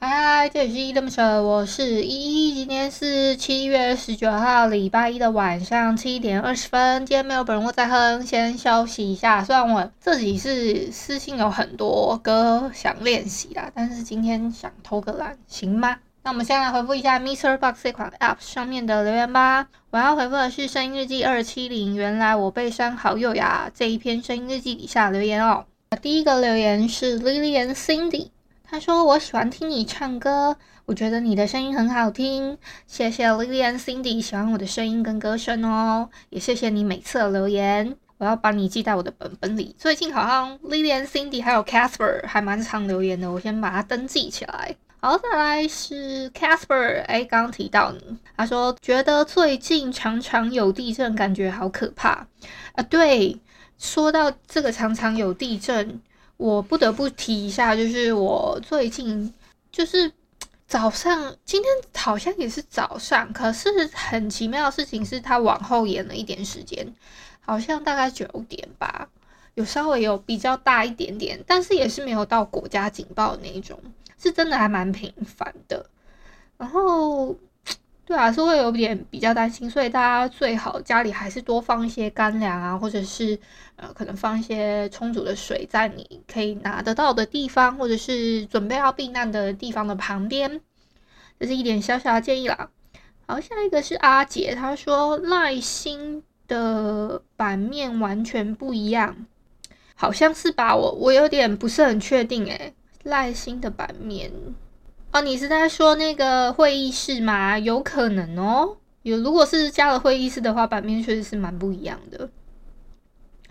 嗨嗨，这里是依依恋不舍，我是依依。今天是七月十九号，礼拜一的晚上七点二十分。今天没有本人我在哼，先休息一下。虽然我自己是私信有很多歌想练习啦，但是今天想偷个懒，行吗？那我们先来回复一下 MixerBox 这款 App 上面的留言吧。我要回复的是声音日记二七零，原来我被删好友呀！这一篇声音日记底下留言哦。第一个留言是 Lillian Cindy。他说：“我喜欢听你唱歌，我觉得你的声音很好听。谢谢 Lilian Cindy 喜欢我的声音跟歌声哦，也谢谢你每次的留言。我要把你记在我的本本里。最近好像 Lillian Cindy 还有 Casper 还蛮常留言的，我先把它登记起来。好，再来是 Casper，哎，刚刚提到你，他说觉得最近常常有地震，感觉好可怕啊。对，说到这个常常有地震。”我不得不提一下，就是我最近就是早上，今天好像也是早上，可是很奇妙的事情是，它往后延了一点时间，好像大概九点吧，有稍微有比较大一点点，但是也是没有到国家警报那一种，是真的还蛮频繁的，然后。对啊，是会有点比较担心，所以大家最好家里还是多放一些干粮啊，或者是呃，可能放一些充足的水在你可以拿得到的地方，或者是准备要避难的地方的旁边。这是一点小小的建议啦。好，下一个是阿杰，他说赖星的版面完全不一样，好像是吧？我我有点不是很确定诶，赖星的版面。哦，你是在说那个会议室吗？有可能哦，有，如果是加了会议室的话，版面确实是蛮不一样的。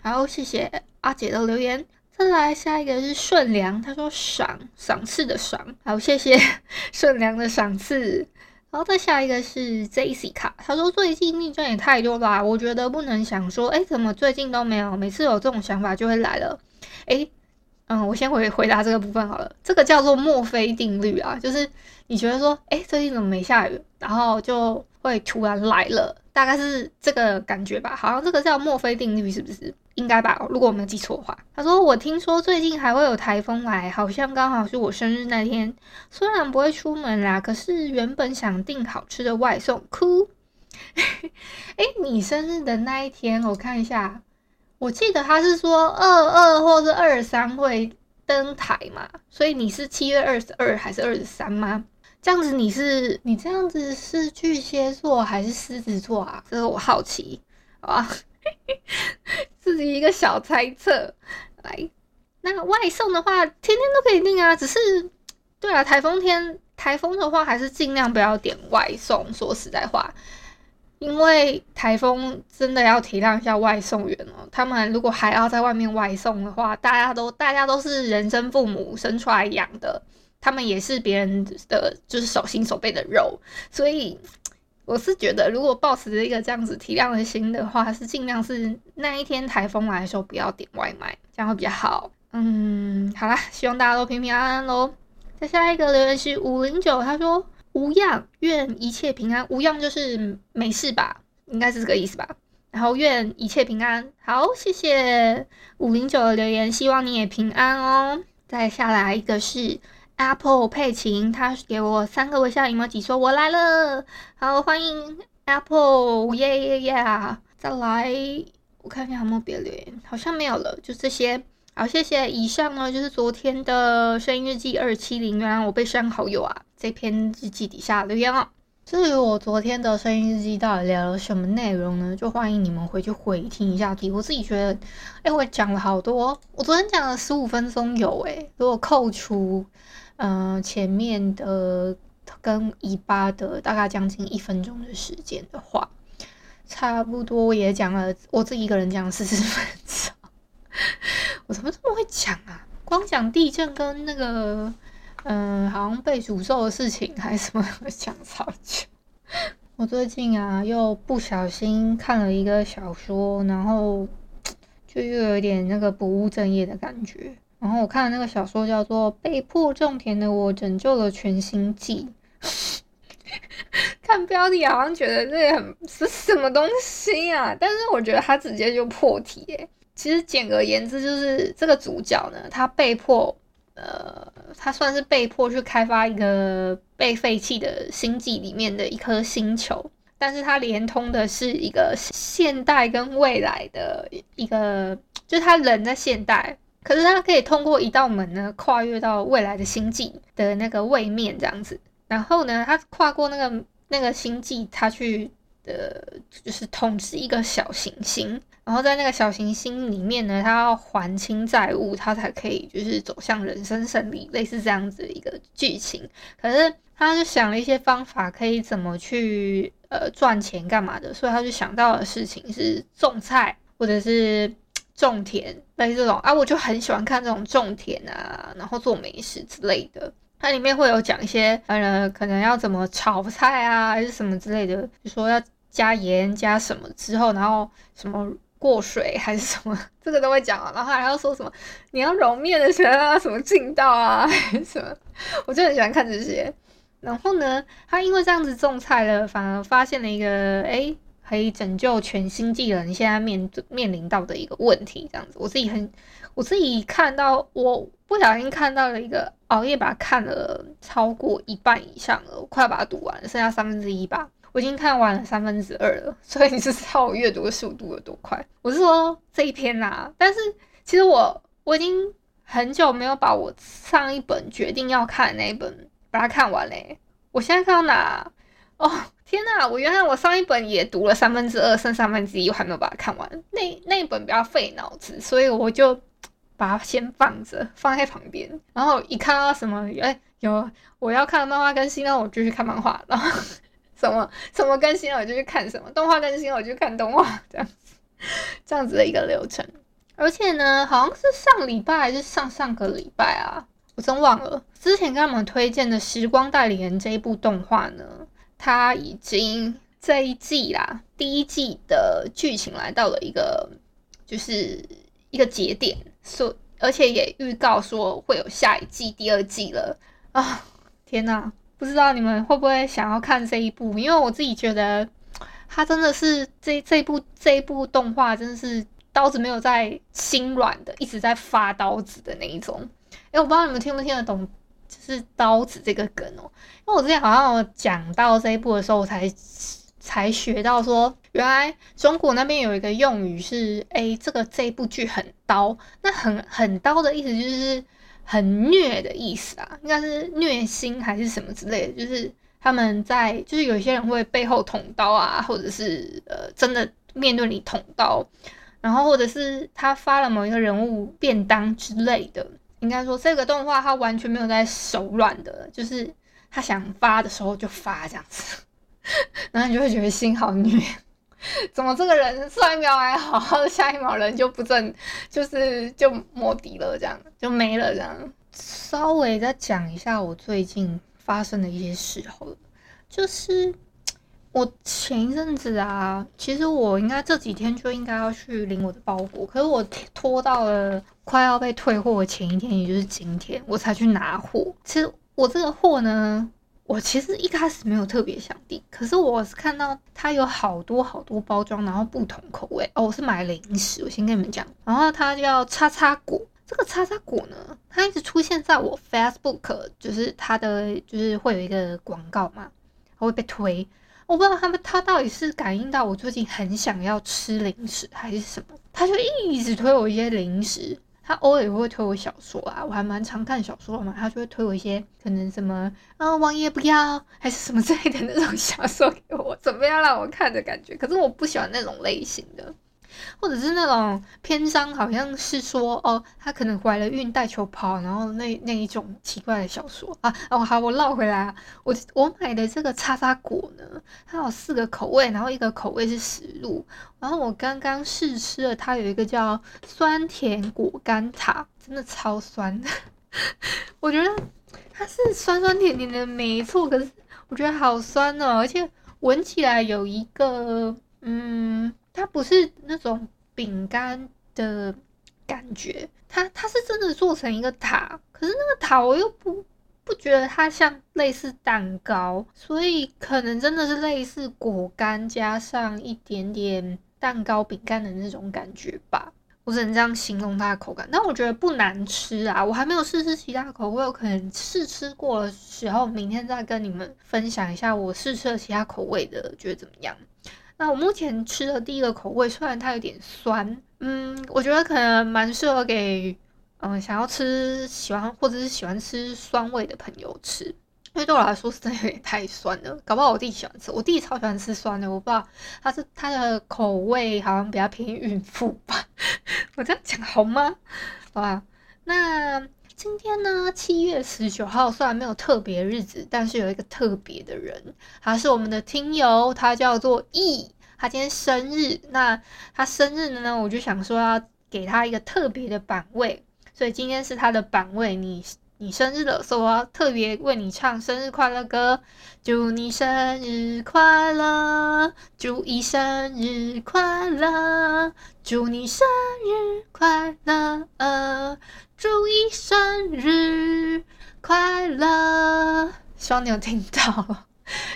好，谢谢阿姐的留言。再来下一个是顺良，他说赏赏赐的赏。好，谢谢 顺良的赏赐。然后再下一个是 Jessica，他说最近逆转也太多啦，我觉得不能想说，哎，怎么最近都没有？每次有这种想法就会来了，哎。嗯，我先回回答这个部分好了。这个叫做墨菲定律啊，就是你觉得说，哎，最近怎么没下雨，然后就会突然来了，大概是这个感觉吧。好像这个叫墨菲定律，是不是？应该吧，如果我没记错的话。他说，我听说最近还会有台风来，好像刚好是我生日那天。虽然不会出门啦，可是原本想订好吃的外送，哭。哎，你生日的那一天，我看一下。我记得他是说二二或是二三会登台嘛，所以你是七月二十二还是二十三吗？这样子你是你这样子是巨蟹座还是狮子座啊？这个我好奇，好吧，自己一个小猜测。来，那外送的话，天天都可以订啊，只是对啊，台风天台风的话，还是尽量不要点外送。说实在话。因为台风真的要体谅一下外送员哦，他们如果还要在外面外送的话，大家都大家都是人生父母生出来养的，他们也是别人的就是手心手背的肉，所以我是觉得，如果抱持一个这样子体谅的心的话，是尽量是那一天台风来的时候不要点外卖，这样会比较好。嗯，好啦，希望大家都平平安安喽。再下一个留言是五零九，他说。无恙，愿一切平安。无恙就是没事吧，应该是这个意思吧。然后愿一切平安。好，谢谢五零九的留言，希望你也平安哦。再下来一个是 Apple 佩琴，他给我三个微笑 emoji，说我来了。好，欢迎 Apple，耶耶耶。再来，我看一下有没有别的留言，好像没有了，就这些。好，谢谢。以上呢就是昨天的声音日记二七零，原来我被删好友啊。这篇日记底下留言哦。至于我昨天的声音日记到底聊了什么内容呢？就欢迎你们回去回听一下。我自己觉得，哎，我讲了好多。我昨天讲了十五分钟有哎，如果扣除嗯、前面的跟尾巴的大概将近一分钟的时间的话，差不多也讲了。我自己一个人讲了四十分。我怎么这么会讲啊？光讲地震跟那个，嗯、好像被诅咒的事情还是什么，讲超久。我最近啊，又不小心看了一个小说，然后就又有点那个不务正业的感觉。然后我看的那个小说叫做《被迫种田的我拯救了全星际》。看标题好像觉得这很是什么东西啊，但是我觉得他直接就破题诶。其实简而言之，就是这个主角呢，他被迫，呃，他算是被迫去开发一个被废弃的星际里面的一颗星球，但是他连通的是一个现代跟未来的一个，就是他人在现代，可是他可以通过一道门呢，跨越到未来的星际的那个位面这样子。然后呢，他跨过那个那个星际，他去呃就是统治一个小行星。然后在那个小行星里面呢，他要还清债务，他才可以就是走向人生胜利，类似这样子的一个剧情。可是他就想了一些方法，可以怎么去呃赚钱干嘛的，所以他就想到的事情是种菜或者是种田，类似这种啊，我就很喜欢看这种种田啊，然后做美食之类的。它里面会有讲一些，呃，可能要怎么炒菜啊，还是什么之类的，就说要加盐加什么之后，然后什么过水还是什么，这个都会讲。然后还要说什么你要揉面的时候要什么劲道啊，什么，我就很喜欢看这些。然后呢，他因为这样子种菜了，反而发现了一个，诶，可以拯救全星际人现在面面临到的一个问题，这样子，我自己很，我自己看到我。不小心看到了一个熬夜把它看了超过一半以上了，我快要把它读完，剩下三分之一吧。我已经看完了三分之二了，所以你是知道我阅读的速度有多快。我是说这一篇啦，但是其实我我已经很久没有把我上一本决定要看的那一本把它看完嘞。我现在看到哪？哦天哪！我原来我上一本也读了三分之二，剩三分之一我还没有把它看完。那那一本比较费脑子，所以我就。把它先放着，放在旁边，然后一看到什么，哎、有我要看的漫画更新那，我就去看漫画，然后什么什么更新了，我就去看什么动画更新了，我就看动画，这样子，这样子的一个流程。而且呢，好像是上礼拜还是上上个礼拜啊，我真忘了。之前跟他们推荐的《时光代理人》这一部动画呢，它已经这一季啦，第一季的剧情来到了一个，就是。一个节点，所而且也预告说会有下一季、第二季了啊！天哪，不知道你们会不会想要看这一部？因为我自己觉得，它真的是这这部这一部动画，真的是刀子没有在心软的，一直在发刀子的那一种。哎，我不知道你们听不听得懂，就是刀子这个梗哦。因为我之前好像讲到这一部的时候，我才。才学到说，原来中国那边有一个用语是，哎，这个这部剧很刀，那很很刀的意思就是很虐的意思啊，应该是虐心还是什么之类的，就是他们在，就是有些人会背后捅刀啊，或者是呃真的面对你捅刀，然后或者是他发了某一个人物便当之类的，应该说这个动画他完全没有在手软的，就是他想发的时候就发这样子。然后你就会觉得心好虐，怎么这个人上一秒还好好的，下一秒人就不正，就是就摸底了，这样就没了，这样。稍微再讲一下我最近发生的一些事好了，就是 我前一阵子啊，其实我应该这几天就应该要去领我的包裹，可是我拖到了快要被退货的前一天，也就是今天，我才去拿货。其实我这个货呢。我其实一开始没有特别想订，可是我是看到它有好多好多包装，然后不同口味哦。我是买零食，我先跟你们讲，然后它叫叉叉果。这个叉叉果呢，它一直出现在我 Facebook，就是它的就是会有一个广告嘛，它会被推。我不知道他们它到底是感应到我最近很想要吃零食还是什么，它就一直推我一些零食。他偶尔也会推我小说啊，我还蛮常看小说的嘛，他就会推我一些可能什么，啊、王爷不要，还是什么之类的那种小说给我，怎么样让我看的感觉？可是我不喜欢那种类型的。或者是那种篇章，好像是说哦，他可能怀了孕带球跑，然后那那一种奇怪的小说啊。哦，好，我绕回来啊，我我买的这个叉叉果呢，它有四个口味，然后一个口味是食露，然后我刚刚试吃了，它有一个叫酸甜果干塔，真的超酸的，我觉得它是酸酸甜甜的没错，可是我觉得好酸哦，而且闻起来有一个嗯。它不是那种饼干的感觉。它它是真的做成一个塔，可是那个塔我又不不觉得它像类似蛋糕，所以可能真的是类似果干加上一点点蛋糕饼干的那种感觉吧。我只能这样形容它的口感，但我觉得不难吃啊。我还没有试吃其他口味，我可能试吃过的时候，明天再跟你们分享一下我试吃了其他口味的，觉得怎么样？那我目前吃的第一个口味，虽然它有点酸，嗯，我觉得可能蛮适合给嗯想要吃喜欢或者是喜欢吃酸味的朋友吃。因为对我来说是真的有点太酸了，搞不好我弟喜欢吃，我弟超喜欢吃酸的，我不知道他是他的口味好像比较偏孕妇吧，我这样讲好吗？好吧，那今天呢，七月十九号虽然没有特别日子，但是有一个特别的人，他是我们的听友，他叫做 E，他今天生日，那他生日呢，我就想说要给他一个特别的版位，所以今天是他的版位，你。你生日了，所以我要特别为你唱生日快乐歌。祝你生日快乐，祝你生日快乐，祝你生日快乐，祝你生日快乐。希望你有听到，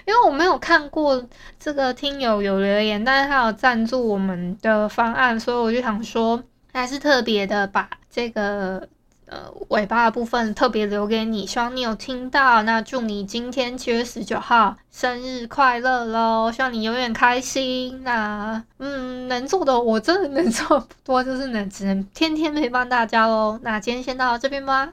因为我没有看过这个听友有留言，但是他有赞助我们的方案，所以我就想说，还是特别的把这个。呃，尾巴的部分特别留给你，希望你有听到。那祝你今天七月十九号生日快乐喽！希望你永远开心。那嗯，能做的我真的能做不多，就是能只能天天陪伴大家喽。那今天先到这边吧。